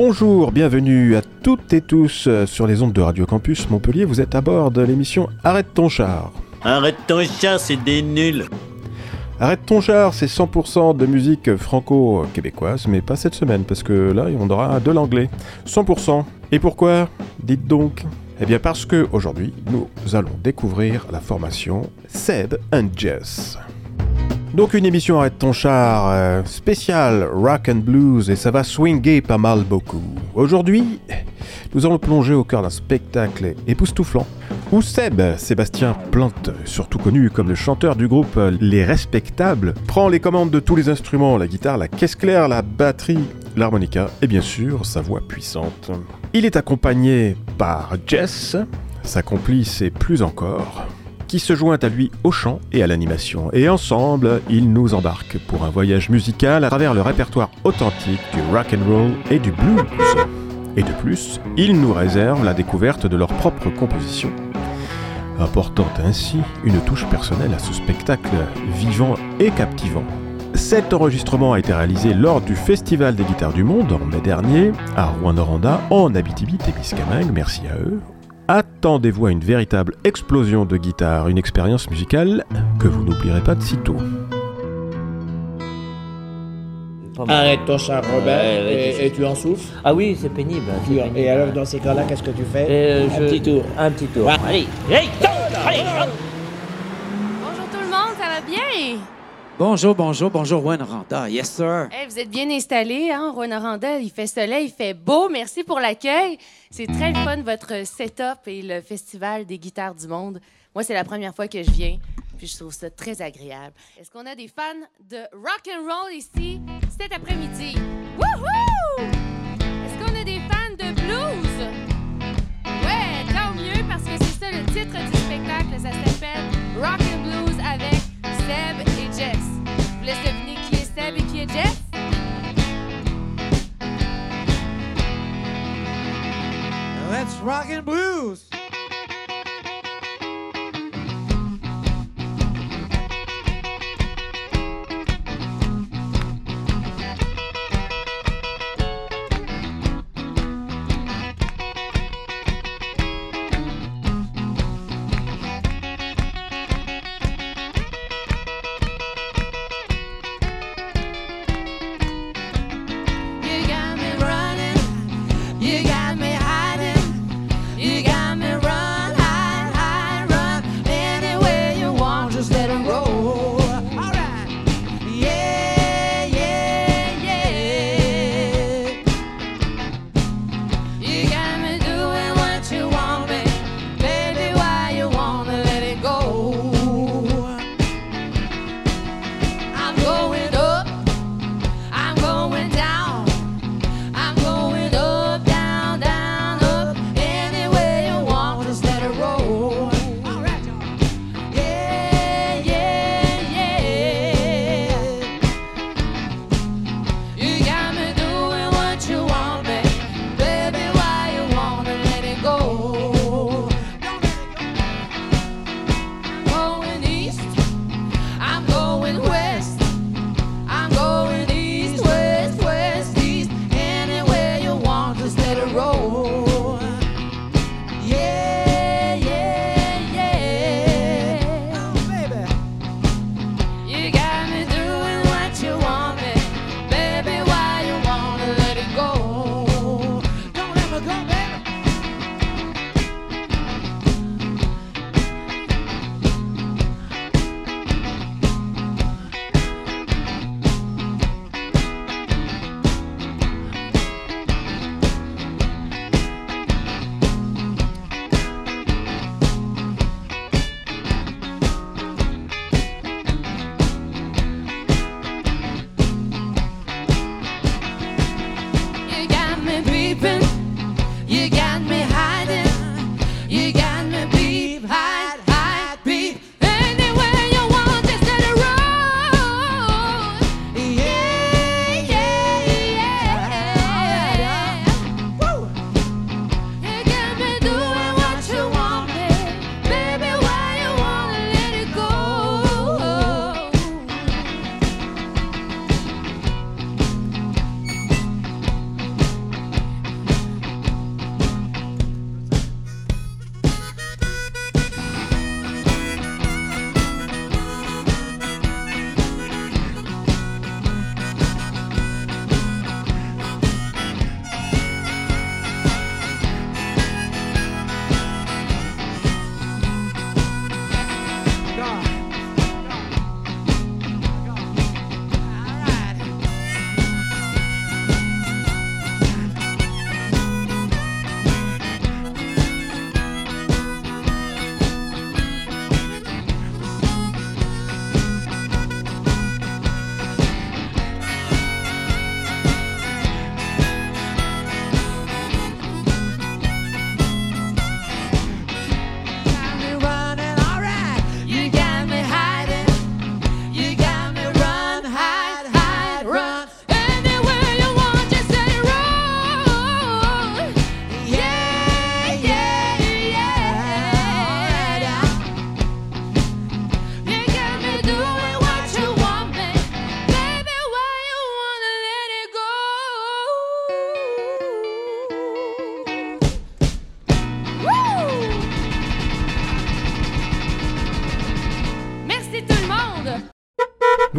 Bonjour, bienvenue à toutes et tous sur les ondes de Radio Campus Montpellier. Vous êtes à bord de l'émission Arrête ton char. Arrête ton char, c'est des nuls. Arrête ton char, c'est 100% de musique franco-québécoise, mais pas cette semaine, parce que là, on aura de l'anglais. 100%. Et pourquoi? Dites donc. Eh bien parce que aujourd'hui, nous allons découvrir la formation Seb and Jess. Donc une émission Arrête ton char euh, spéciale rock and blues et ça va swinguer pas mal beaucoup. Aujourd'hui, nous allons plonger au cœur d'un spectacle époustouflant où Seb, Sébastien Plante, surtout connu comme le chanteur du groupe Les Respectables, prend les commandes de tous les instruments, la guitare, la caisse claire, la batterie, l'harmonica et bien sûr sa voix puissante. Il est accompagné par Jess, sa complice et plus encore, qui se joint à lui au chant et à l'animation. Et ensemble, ils nous embarquent pour un voyage musical à travers le répertoire authentique du rock and roll et du blues. Et de plus, ils nous réservent la découverte de leur propre composition, apportant ainsi une touche personnelle à ce spectacle vivant et captivant. Cet enregistrement a été réalisé lors du Festival des guitares du monde en mai dernier à Rouen-Noranda en Abitibi-Témiscamingue, merci à eux, attendez-vous à une véritable explosion de guitare, une expérience musicale que vous n'oublierez pas de sitôt. Pas mal. Arrête ton char, Robert, et, tu- et tu en souffles. Ah oui, c'est pénible. Et alors, dans ces cas-là, qu'est-ce que tu fais Euh, Un je- petit tour. Un petit tour. Allez, allez, go. Bonjour tout le monde, ça va bien? Bonjour, bonjour, bonjour, Juan Randa. Yes, sir. Vous êtes bien installés, hein? Rwanda, il fait soleil, il fait beau. Merci pour l'accueil. C'est très fun, votre setup et le Festival des guitares du monde. Moi, c'est la première fois que je viens, puis je trouve ça très agréable. Est-ce qu'on a des fans de rock and roll ici cet après-midi? Wouhou! Est-ce qu'on a des fans de blues? Ouais, tant mieux, parce que c'est ça le titre du spectacle. Ça s'appelle Rock and Blues avec Seb Jess. Qui est Seb et qui est Jess? Let's rock and blues.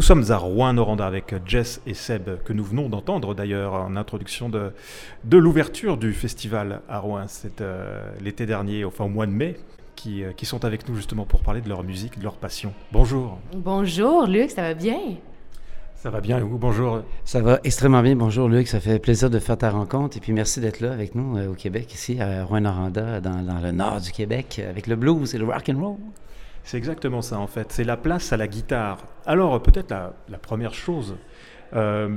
Sommes à Rouen-Noranda avec Jess et Seb, que nous venons d'entendre d'ailleurs en introduction de, de l'ouverture du festival à Rouen. C'est euh, l'été dernier, enfin au mois de mai, qui, euh, qui sont avec nous justement pour parler de leur musique, de leur passion. Bonjour. Bonjour, Luc, ça va bien? Ça va bien et vous? Bonjour. Ça va extrêmement bien. Bonjour Luc, ça fait plaisir de faire ta rencontre et puis merci d'être là avec nous euh, au Québec, ici à Rouen-Noranda, dans, dans le nord du Québec, avec le blues et le rock and roll. C'est exactement ça en fait, c'est la place à la guitare. Alors peut-être la, première chose, euh,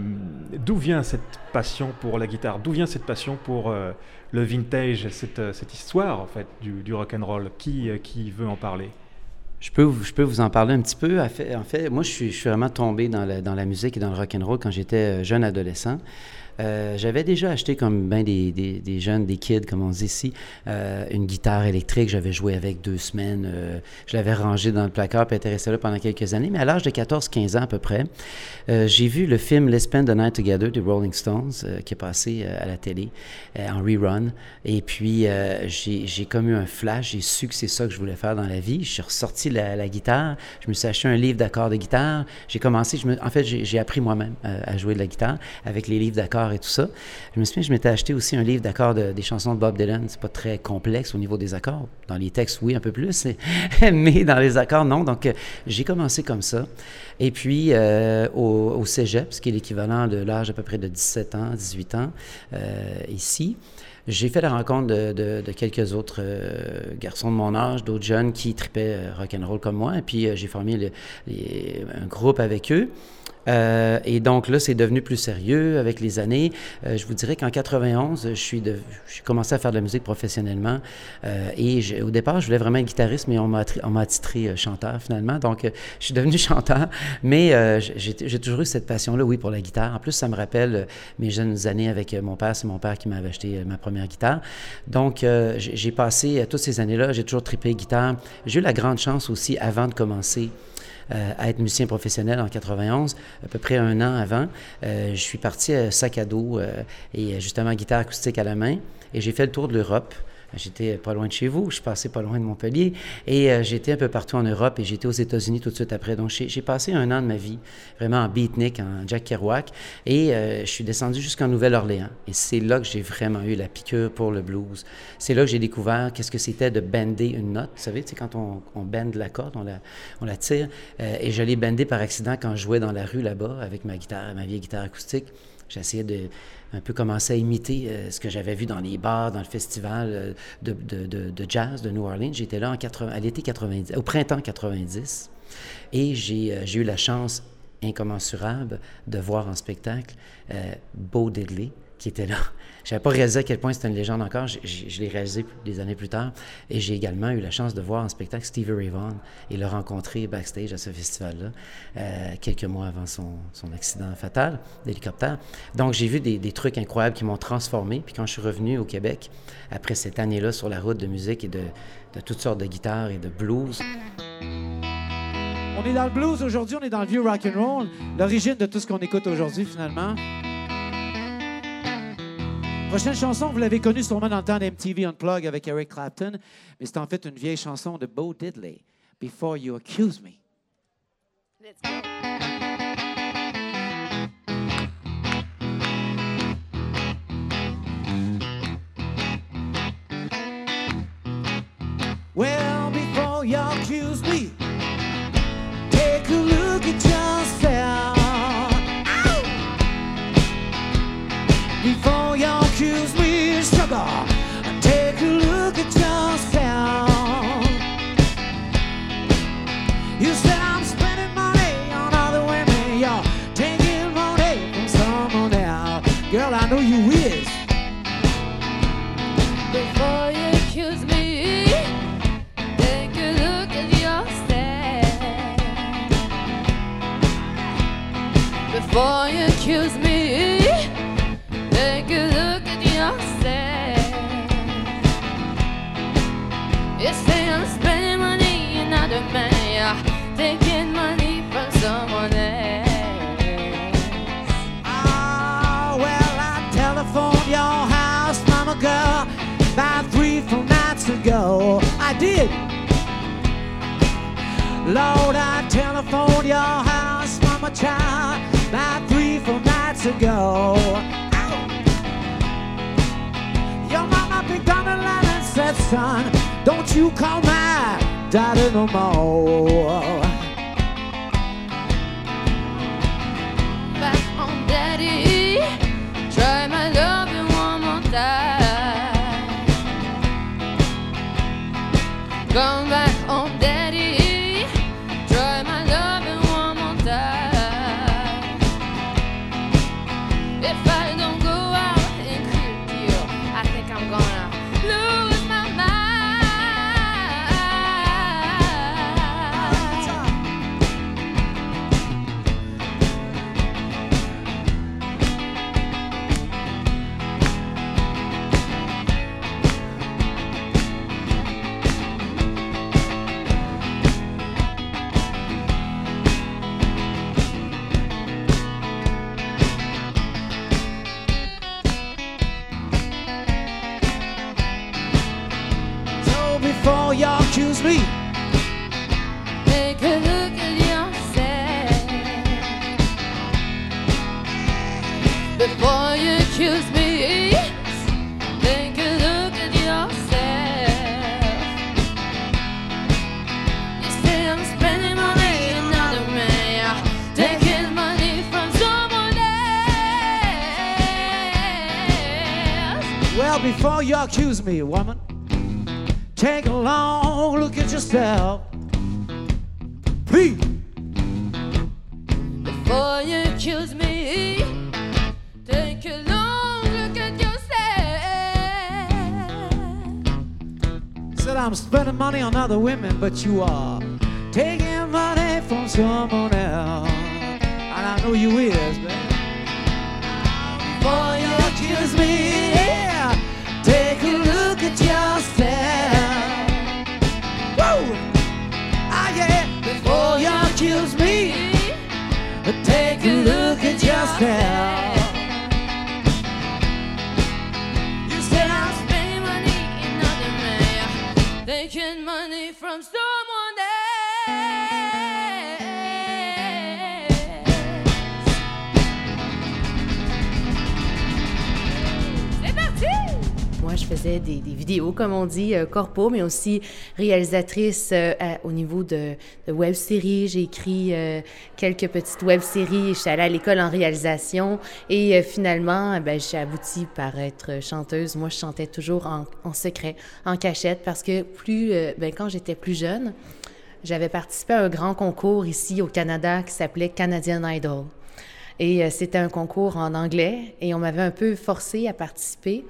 d'où vient cette passion pour la guitare? D'où vient cette passion pour euh, le vintage, cette, euh, cette, histoire en fait du, du rock and roll? Qui, qui veut en parler? Je peux, je peux vous en parler un petit peu. En fait, en fait moi, je suis, je suis vraiment tombé dans la, dans la musique et dans le rock and roll quand j'étais jeune adolescent. Euh, j'avais déjà acheté comme ben des, des, jeunes, des kids, comme on dit ici, euh, une guitare électrique. J'avais joué avec deux semaines. Euh, je l'avais rangée dans le placard et été là pendant quelques années. Mais à l'âge de 14-15 ans à peu près, j'ai vu le film Let's Spend the Night Together des Rolling Stones qui est passé à la télé en rerun. Et puis, j'ai comme eu un flash. J'ai su que c'est ça que je voulais faire dans la vie. Je suis ressorti la, la guitare. Je me suis acheté un livre d'accords de guitare. J'ai commencé, en fait, j'ai appris moi-même à jouer de la guitare avec les livres d'accords et tout ça. Je me souviens, je m'étais acheté aussi un livre d'accords de, des chansons de Bob Dylan. C'est pas très complexe au niveau des accords. Dans les textes, oui, un peu plus, mais dans les accords, non. Donc, euh, j'ai commencé comme ça. Et puis, euh, au, cégep, ce qui est l'équivalent de l'âge à peu près de 17 ans, 18 ans, euh, ici, j'ai fait la rencontre de, quelques autres garçons de mon âge, d'autres jeunes qui tripaient rock'n'roll comme moi. Et puis, j'ai formé un groupe avec eux. Euh, et donc là, c'est devenu plus sérieux avec les années. Euh, je vous dirais qu'en 91, je suis de, j'ai commencé à faire de la musique professionnellement. Euh, et je, au départ, je voulais vraiment être guitariste, mais on m'a, attitré chanteur finalement. Donc, je suis devenu chanteur. Mais j'ai, j'ai toujours eu cette passion-là, oui, pour la guitare. En plus, ça me rappelle mes jeunes années avec mon père. C'est mon père qui m'avait acheté ma première guitare. Donc, j'ai passé toutes ces années-là, j'ai toujours tripé guitare. J'ai eu la grande chance aussi, avant de commencer, à être musicien professionnel en 91, à peu près un an avant. Euh, je suis parti à sac à dos euh, et justement guitare acoustique à la main et j'ai fait le tour de l'Europe. J'étais pas loin de chez vous, je passé pas loin de Montpellier et euh, j'étais un peu partout en Europe et j'étais aux États-Unis tout de suite après. Donc j'ai passé un an de ma vie vraiment en beatnik, en Jack Kerouac et euh, je suis descendu jusqu'en Nouvelle-Orléans. Et c'est là que j'ai vraiment eu la piqûre pour le blues. C'est là que j'ai découvert qu'est-ce que c'était de bender une note. Vous savez, c'est quand on, bende la corde, on la, tire. Euh, et je l'ai bendé par accident quand je jouais dans la rue là-bas avec ma guitare, ma vieille guitare acoustique. J'essayais de un peu commencer à imiter euh, ce que j'avais vu dans les bars, dans le festival euh, de, jazz de New Orleans. J'étais là en 80, à l'été 90, au printemps 90, et j'ai euh, eu la chance incommensurable de voir en spectacle Bo Diddley, qui était là. Je pas réalisé à quel point c'était une légende encore. Je, l'ai réalisé des années plus tard. Et j'ai également eu la chance de voir en spectacle Stevie Ray Vaughan et le rencontrer backstage à ce festival-là, euh, quelques mois avant son, accident fatal d'hélicoptère. Donc, j'ai vu des, des, trucs incroyables qui m'ont transformé. Puis quand je suis revenu au Québec, après cette année-là sur la route de musique et de, de toutes sortes de guitares et de blues, on est dans le blues aujourd'hui, on est dans le vieux rock and roll, l'origine de tout ce qu'on écoute aujourd'hui finalement. Prochaine chanson, vous l'avez connue sûrement dans le temps d'MTV Unplug avec Eric Clapton, mais c'est en fait une vieille chanson de Bo Diddley, Before You Accuse Me. Let's go. Lord, I telephoned your house from a child about three, four nights ago. Your mama picked up the line and said, son, don't you call my daddy no more. Back on daddy, try my loving one more time. Come back on before me, woman, take a long look at yourself. Please. Before you accuse me, take a long look at yourself. Said I'm spending money on other women, but you are taking money from someone else. And I know you is, man. Before you accuse me, yeah, Ah. Before you accuse me, take a look at yourself. You said I'm spending money in other man, taking money from Moi, je faisais des, vidéos, comme on dit, euh, corpo, mais aussi réalisatrice euh, au niveau de, de web-séries. J'ai écrit euh, quelques petites web-séries. Je suis allée à l'école en réalisation. Et euh, finalement, ben, j'ai abouti par être chanteuse. Moi, je chantais toujours en, secret, en cachette, parce que plus, ben, quand j'étais plus jeune, j'avais participé à un grand concours ici au Canada qui s'appelait Canadian Idol. Et c'était un concours en anglais et on m'avait un peu forcé à participer.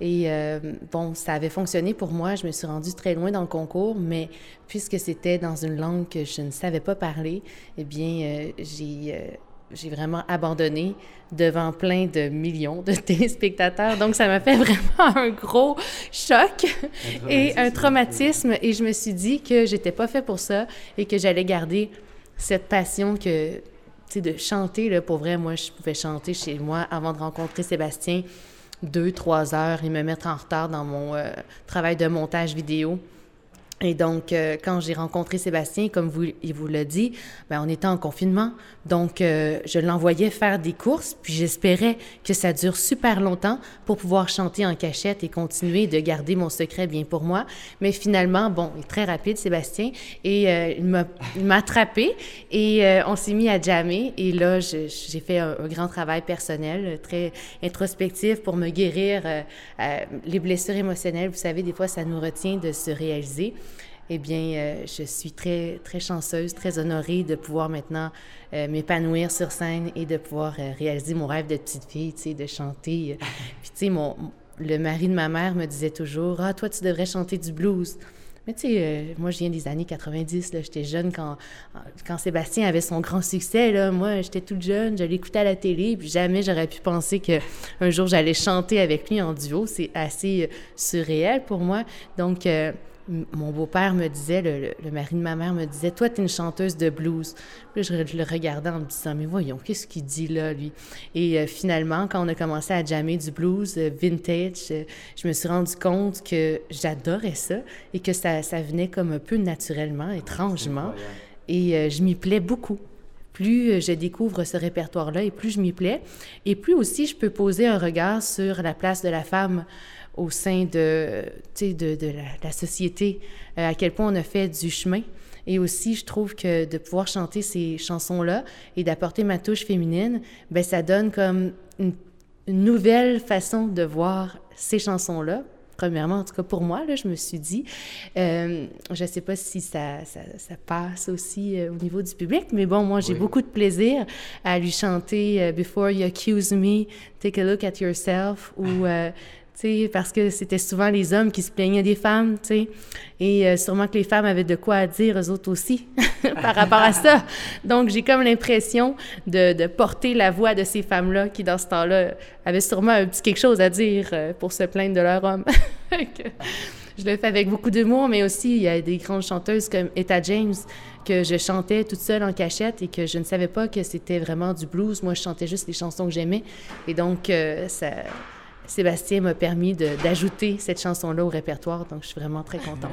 Et euh, bon, ça avait fonctionné pour moi. Je me suis rendue très loin dans le concours, mais puisque c'était dans une langue que je ne savais pas parler, eh bien, euh, j'ai euh, j'ai vraiment abandonné devant plein de millions de téléspectateurs. Donc, ça m'a fait vraiment un gros choc et un traumatisme. Et je me suis dit que j'étais pas fait pour ça et que j'allais garder cette passion que, tu sais, de chanter, là, pour vrai, moi, je pouvais chanter chez moi avant de rencontrer Sébastien deux, trois heures et me mettre en retard dans mon euh, travail de montage vidéo. Et donc, euh, quand j'ai rencontré Sébastien, comme vous, il vous l'a dit, ben, on était en confinement. Donc, euh, je l'envoyais faire des courses, puis j'espérais que ça dure super longtemps pour pouvoir chanter en cachette et continuer de garder mon secret bien pour moi. Mais finalement, bon, il est très rapide, Sébastien, et euh, il m'a attrapé et euh, on s'est mis à jammer. Et là, j'ai fait un, un grand travail personnel, euh, très introspectif pour me guérir euh, les blessures émotionnelles. Vous savez, des fois, ça nous retient de se réaliser. Eh bien, euh, je suis très, très chanceuse, très honorée de pouvoir maintenant euh, m'épanouir sur scène et de pouvoir euh, réaliser mon rêve de petite fille, tu sais, de chanter. Puis, tu sais, mon, le mari de ma mère me disait toujours Ah, toi, tu devrais chanter du blues. Mais tu sais, moi, je viens des années 90, là. J'étais jeune quand, quand Sébastien avait son grand succès, là. Moi, j'étais toute jeune, je l'écoutais à la télé, puis jamais j'aurais pu penser qu'un jour, j'allais chanter avec lui en duo. C'est assez surréel pour moi. Donc, mon beau-père me disait, le, mari de ma mère me disait, toi, tu es une chanteuse de blues. Puis je, le regardais en me disant, mais voyons, qu'est-ce qu'il dit là, lui? Et euh, finalement, quand on a commencé à jammer du blues euh, vintage, euh, je me suis rendu compte que j'adorais ça et que ça, ça venait comme un peu naturellement, étrangement. Et je m'y plais beaucoup. plus je découvre ce répertoire-là et plus je m'y plais, et plus aussi je peux poser un regard sur la place de la femme au sein de, de, de la, la société, euh, à quel point on a fait du chemin. Et aussi, je trouve que de pouvoir chanter ces chansons-là et d'apporter ma touche féminine, ben ça donne comme une, une nouvelle façon de voir ces chansons-là. Premièrement, en tout cas pour moi, là, je me suis dit, euh, je ne sais pas si ça, ça, ça passe aussi euh, au niveau du public, mais bon, moi, j'ai Oui. beaucoup de plaisir à lui chanter euh, Before You Accuse Me, Take a Look at Yourself, ou, parce que c'était souvent les hommes qui se plaignaient des femmes, tu sais, et euh, sûrement que les femmes avaient de quoi à dire, eux autres aussi, par rapport à ça. Donc, j'ai comme l'impression de, de porter la voix de ces femmes-là qui, dans ce temps-là, avaient sûrement un petit quelque chose à dire euh, pour se plaindre de leur homme. Je le fais avec beaucoup d'humour, mais aussi, il y a des grandes chanteuses comme Etta James que je chantais toute seule en cachette et que je ne savais pas que c'était vraiment du blues. Moi, je chantais juste les chansons que j'aimais. Et donc, euh, ça, Sébastien m'a permis d'ajouter cette chanson-là au répertoire. Donc, je suis vraiment très contente.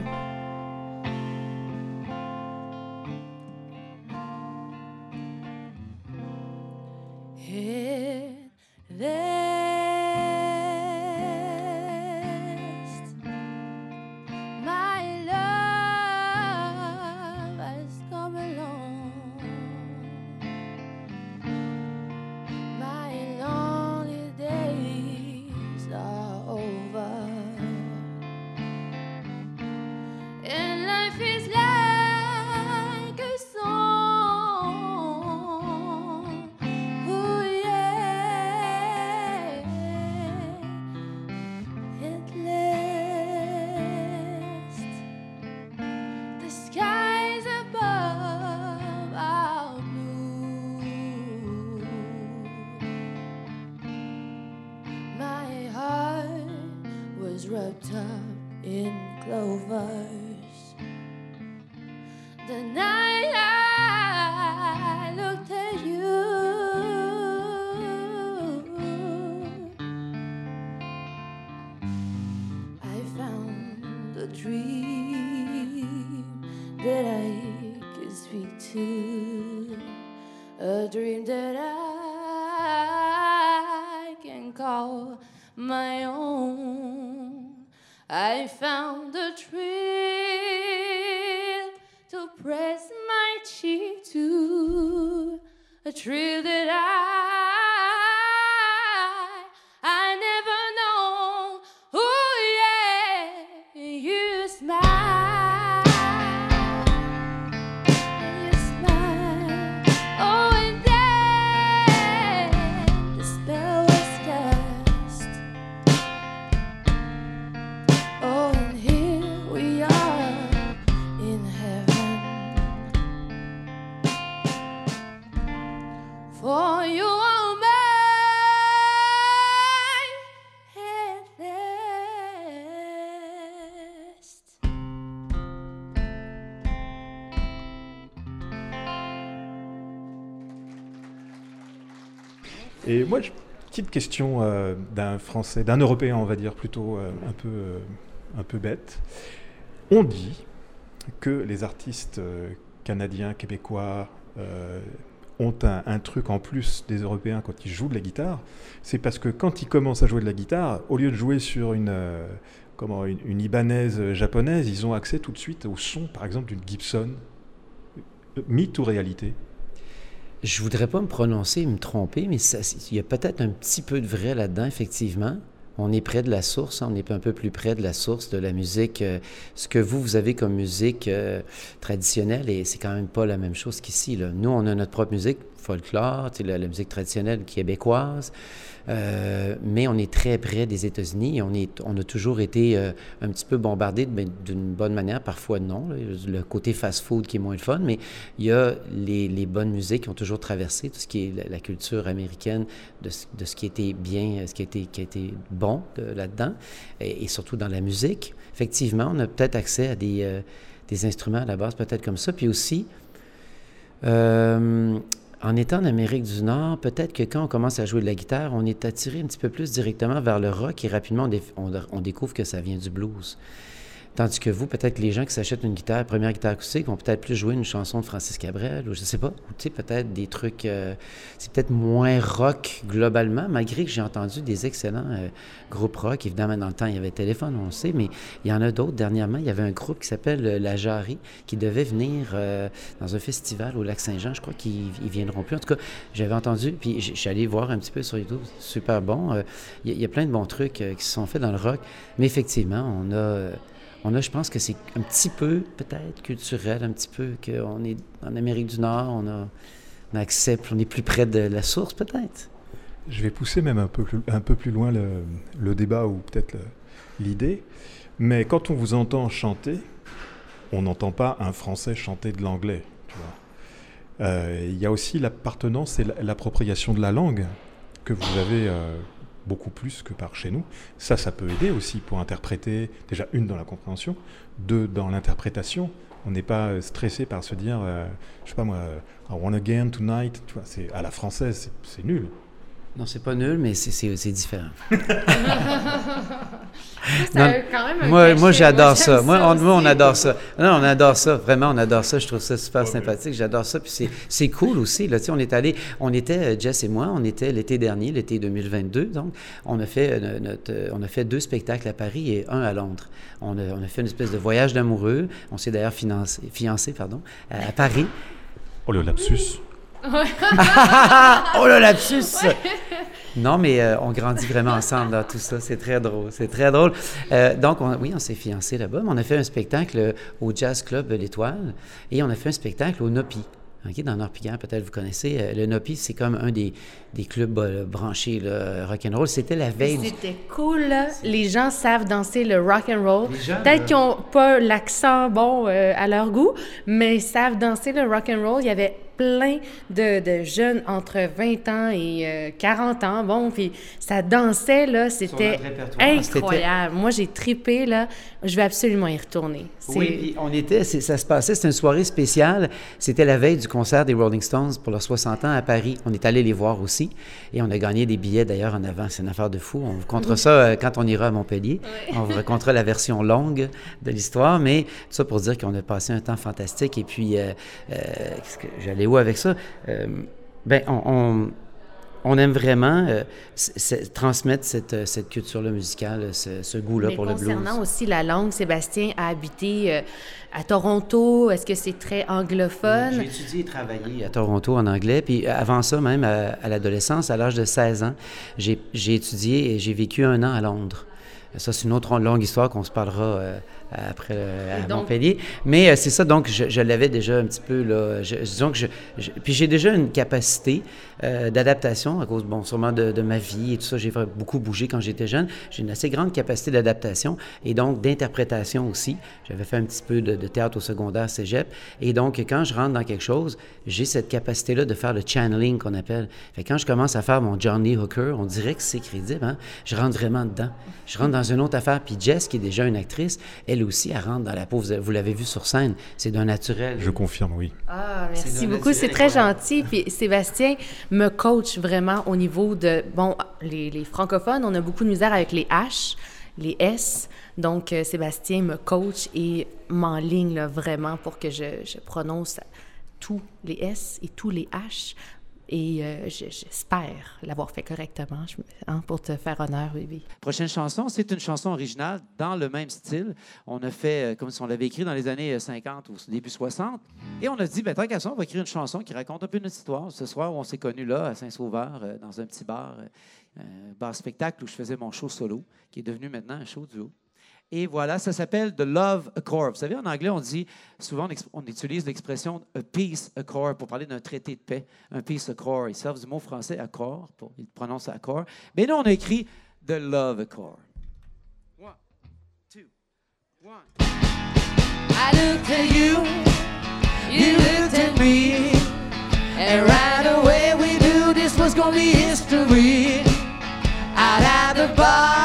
Et moi, je- petite question euh, d'un Français, d'un Européen, on va dire, plutôt euh, un, peu, euh, un peu bête. On dit que les artistes canadiens, québécois ont un, truc en plus des Européens quand ils jouent de la guitare. C'est parce que quand ils commencent à jouer de la guitare, au lieu de jouer sur une, comment, une, Ibanaise japonaise, ils ont accès tout de suite au son, par exemple, d'une Gibson. Mythe ou réalité? Je voudrais pas me prononcer et me tromper, mais il y a peut-être un petit peu de vrai là-dedans, effectivement. On est près de la source, on est un peu plus près de la source de la musique. euh, ce que vous, vous avez comme musique euh, traditionnelle, et c'est quand même pas la même chose qu'ici. Nous, on a notre propre musique, folklore, la, musique traditionnelle québécoise, euh, mais on est très près des États-Unis on, on a toujours été euh, un petit peu bombardé ben, d'une bonne manière, parfois non. Le côté fast-food qui est moins le fun, mais il y a les, bonnes musiques qui ont toujours traversé tout ce qui est la, culture américaine, de, ce- qui était bien, ce qui été bon de- là-dedans, et, et surtout dans la musique. Effectivement, on a peut-être accès à des, euh, instruments à la base, peut-être comme ça. Puis aussi, euh, en étant en Amérique du Nord, peut-être que quand on commence à jouer de la guitare, on est attiré un petit peu plus directement vers le rock et rapidement on, dé- on- on découvre que ça vient du blues. Tandis que vous, peut-être les gens qui s'achètent une guitare, première guitare acoustique, vont peut-être plus jouer une chanson de Francis Cabrel, ou je sais pas, ou tu sais, peut-être des trucs, euh, c'est peut-être moins rock globalement, malgré que j'ai entendu des excellents euh, groupes rock. Évidemment, dans le temps, il y avait Téléphone, on le sait, mais il y en a d'autres. Dernièrement, il y avait un groupe qui s'appelle euh, La Jarry, qui devait venir dans un festival au Lac-Saint-Jean. Je crois qu'ils ils viendront plus. En tout cas, j'avais entendu, puis je suis allé voir un petit peu sur YouTube, super bon. Il y, a- plein de bons trucs qui se sont faits dans le rock, mais effectivement, on a... on a, je pense que c'est un petit peu, peut-être, culturel, un petit peu, qu'on est en Amérique du Nord, on, a, on accepte, on est plus près de la source, peut-être. Je vais pousser même un peu plus, loin le, débat ou peut-être l'idée. Mais quand on vous entend chanter, on n'entend pas un Français chanter de l'anglais. Euh, Il y a aussi l'appartenance et la- l'appropriation de la langue que vous avez euh, beaucoup plus que par chez nous. Ça, ça peut aider aussi pour interpréter, déjà une dans la compréhension, deux dans l'interprétation. On n'est pas euh, stressé par se dire, euh, je sais pas moi, euh, I want again tonight. Tu vois, c'est à la française, c'est- c'est nul. Non, c'est pas nul, mais c'est- différent. Ça Non. quand même un Moi, moi j'adore ça. Moi, on, moi, on adore ça. Non, on adore ça. Vraiment, on adore ça. Je trouve ça super sympathique. J'adore ça. Puis c'est- c'est cool aussi. Là. Tu sais, on est allé, on était, Jess et moi, on était l'été dernier, l'été 2022. Donc, on a, fait, euh, notre, euh, on a fait deux spectacles à Paris et un à Londres. On a, on a fait une espèce de voyage d'amoureux. On s'est d'ailleurs fiancé pardon, à, à Paris. Oh le lapsus. oh le lapsus! Non, mais euh, on grandit vraiment ensemble dans tout ça. C'est très drôle. C'est très drôle. Euh, donc, on- oui, on s'est fiancés là-bas, mais on a fait un spectacle euh, au Jazz Club L'Étoile et on a fait un spectacle au Nopi. OK, dans Nord-Piquant, peut-être vous connaissez. Euh, le Nopi, c'est comme un des, des clubs euh, branchés là, rock'n'roll. C'était la veille du C'était cool, là. Les gens savent danser le rock and roll. Peut-être qu'ils n'ont pas l'accent bon euh, à leur goût, mais ils savent danser le rock and roll. Il y avait plein de, de jeunes entre 20 ans et euh, 40 ans. Bon, puis ça dansait, là. C'était incroyable. Moi, j'ai tripé, là. Je vais absolument y retourner. Oui, puis on était, ça se passait, c'était une soirée spéciale. C'était la veille du concert des Rolling Stones pour leurs 60 ans à Paris. On est allé les voir aussi et on a gagné des billets d'ailleurs en avant. C'est une affaire de fou. On vous comptera ça euh, quand on ira à Montpellier. On vous racontera la version longue de l'histoire, mais tout ça pour dire qu'on a passé un temps fantastique. Et puis, euh, euh, que j'allais où avec ça? Euh, ben, on, on- on aime vraiment euh, transmettre cette, euh, cette culture-là musicale, ce, ce goût-là pour le blues. concernant aussi la langue, Sébastien a habité euh, à Toronto. Est-ce que c'est très anglophone? J'ai étudié et travaillé à Toronto en anglais. Puis avant ça, même à, l'adolescence, à l'âge de 16 ans, j'ai étudié et j'ai vécu un an à Londres. Ça, c'est une autre longue histoire qu'on se parlera après euh, à donc- Montpellier. Mais euh, c'est ça, donc je, je l'avais déjà un petit peu là. Je, disons que je, je- puis j'ai déjà une capacité euh, d'adaptation à cause, bon, sûrement de, de ma vie et tout ça. J'ai beaucoup bougé quand j'étais jeune. J'ai une assez grande capacité d'adaptation et donc d'interprétation aussi. J'avais fait un petit peu de, de théâtre au secondaire, cégep. Et donc, quand je rentre dans quelque chose, j'ai cette capacité-là de faire le channeling qu'on appelle. Fait quand je commence à faire mon Johnny Hooker, on dirait que c'est crédible. Hein? Je rentre vraiment dedans. Je rentre dans une autre affaire. Puis Jess, qui est déjà une actrice, elle aussi, elle rentre dans la peau. Vous, vous l'avez vu sur scène. C'est d'un naturel. Je confirme, oui. Ah, merci beaucoup. C'est très gentil. Puis Sébastien me coach vraiment au niveau de. Bon, les, les francophones, on a beaucoup de misère avec les H, les S. Donc, euh, Sébastien me coach et m'enligne vraiment pour que je, je prononce tous les S et tous les H. Et euh, je- j'espère l'avoir fait correctement hein, pour te faire honneur, bébé. Prochaine chanson, c'est une chanson originale dans le même style. On a fait euh, comme si on l'avait écrit dans les années euh, 50 ou début 60. Et on a dit, ben, tant qu'à ça, on va écrire une chanson qui raconte un peu notre histoire. Ce soir, on s'est connus là, à Saint-Sauveur, euh, dans un petit bar, euh, un bar spectacle où je faisais mon show solo, qui est devenu maintenant un show duo. Et voilà, ça s'appelle The Love Accord. Vous savez, en anglais, on dit souvent, on, utilise l'expression a peace accord pour parler d'un traité de paix. Un peace accord. Ils servent du mot français accord, pour, ils prononcent accord. Mais nous, on a écrit The Love Accord. One, two, one. I looked at you, you looked at me, and right away we knew this was gonna be history. Out at the bar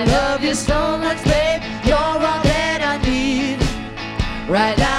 I love you so much, babe. You're all that I need. Right down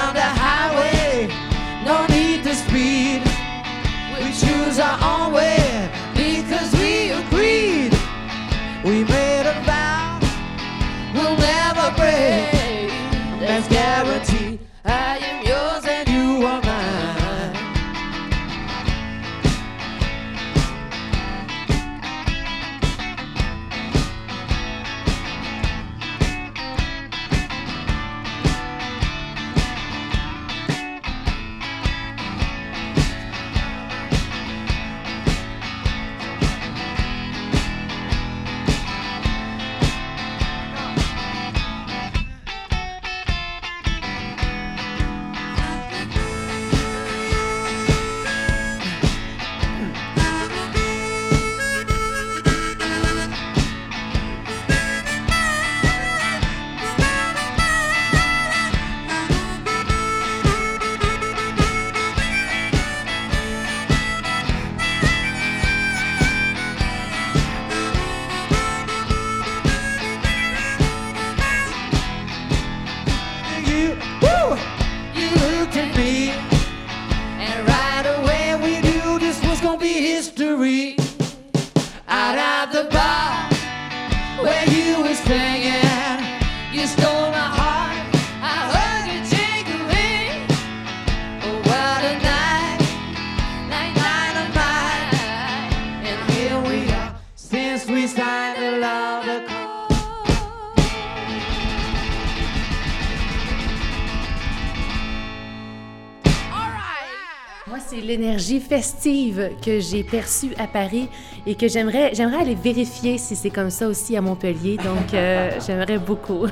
Moi, c'est l'énergie festive que j'ai perçue à Paris et que j'aimerais, j'aimerais aller vérifier si c'est comme ça aussi à Montpellier. Donc, euh, j'aimerais beaucoup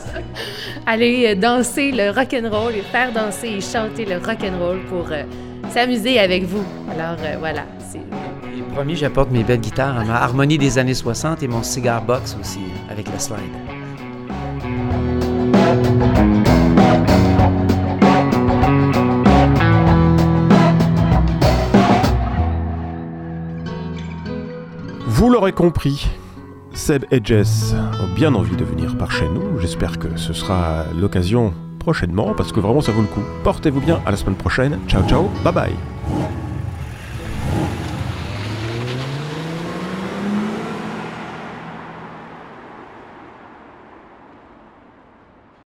aller danser le rock and roll et faire danser et chanter le rock and roll pour euh, s'amuser avec vous. Alors, euh, voilà. c'est- Et promis, j'apporte mes belles guitares, ma harmonie des années 60 et mon cigar box aussi, avec la slide. Vous l'aurez compris, Seb et Jess ont bien envie de venir par chez nous. J'espère que ce sera l'occasion prochainement parce que vraiment ça vaut le coup. Portez-vous bien, à la semaine prochaine. Ciao ciao, bye bye.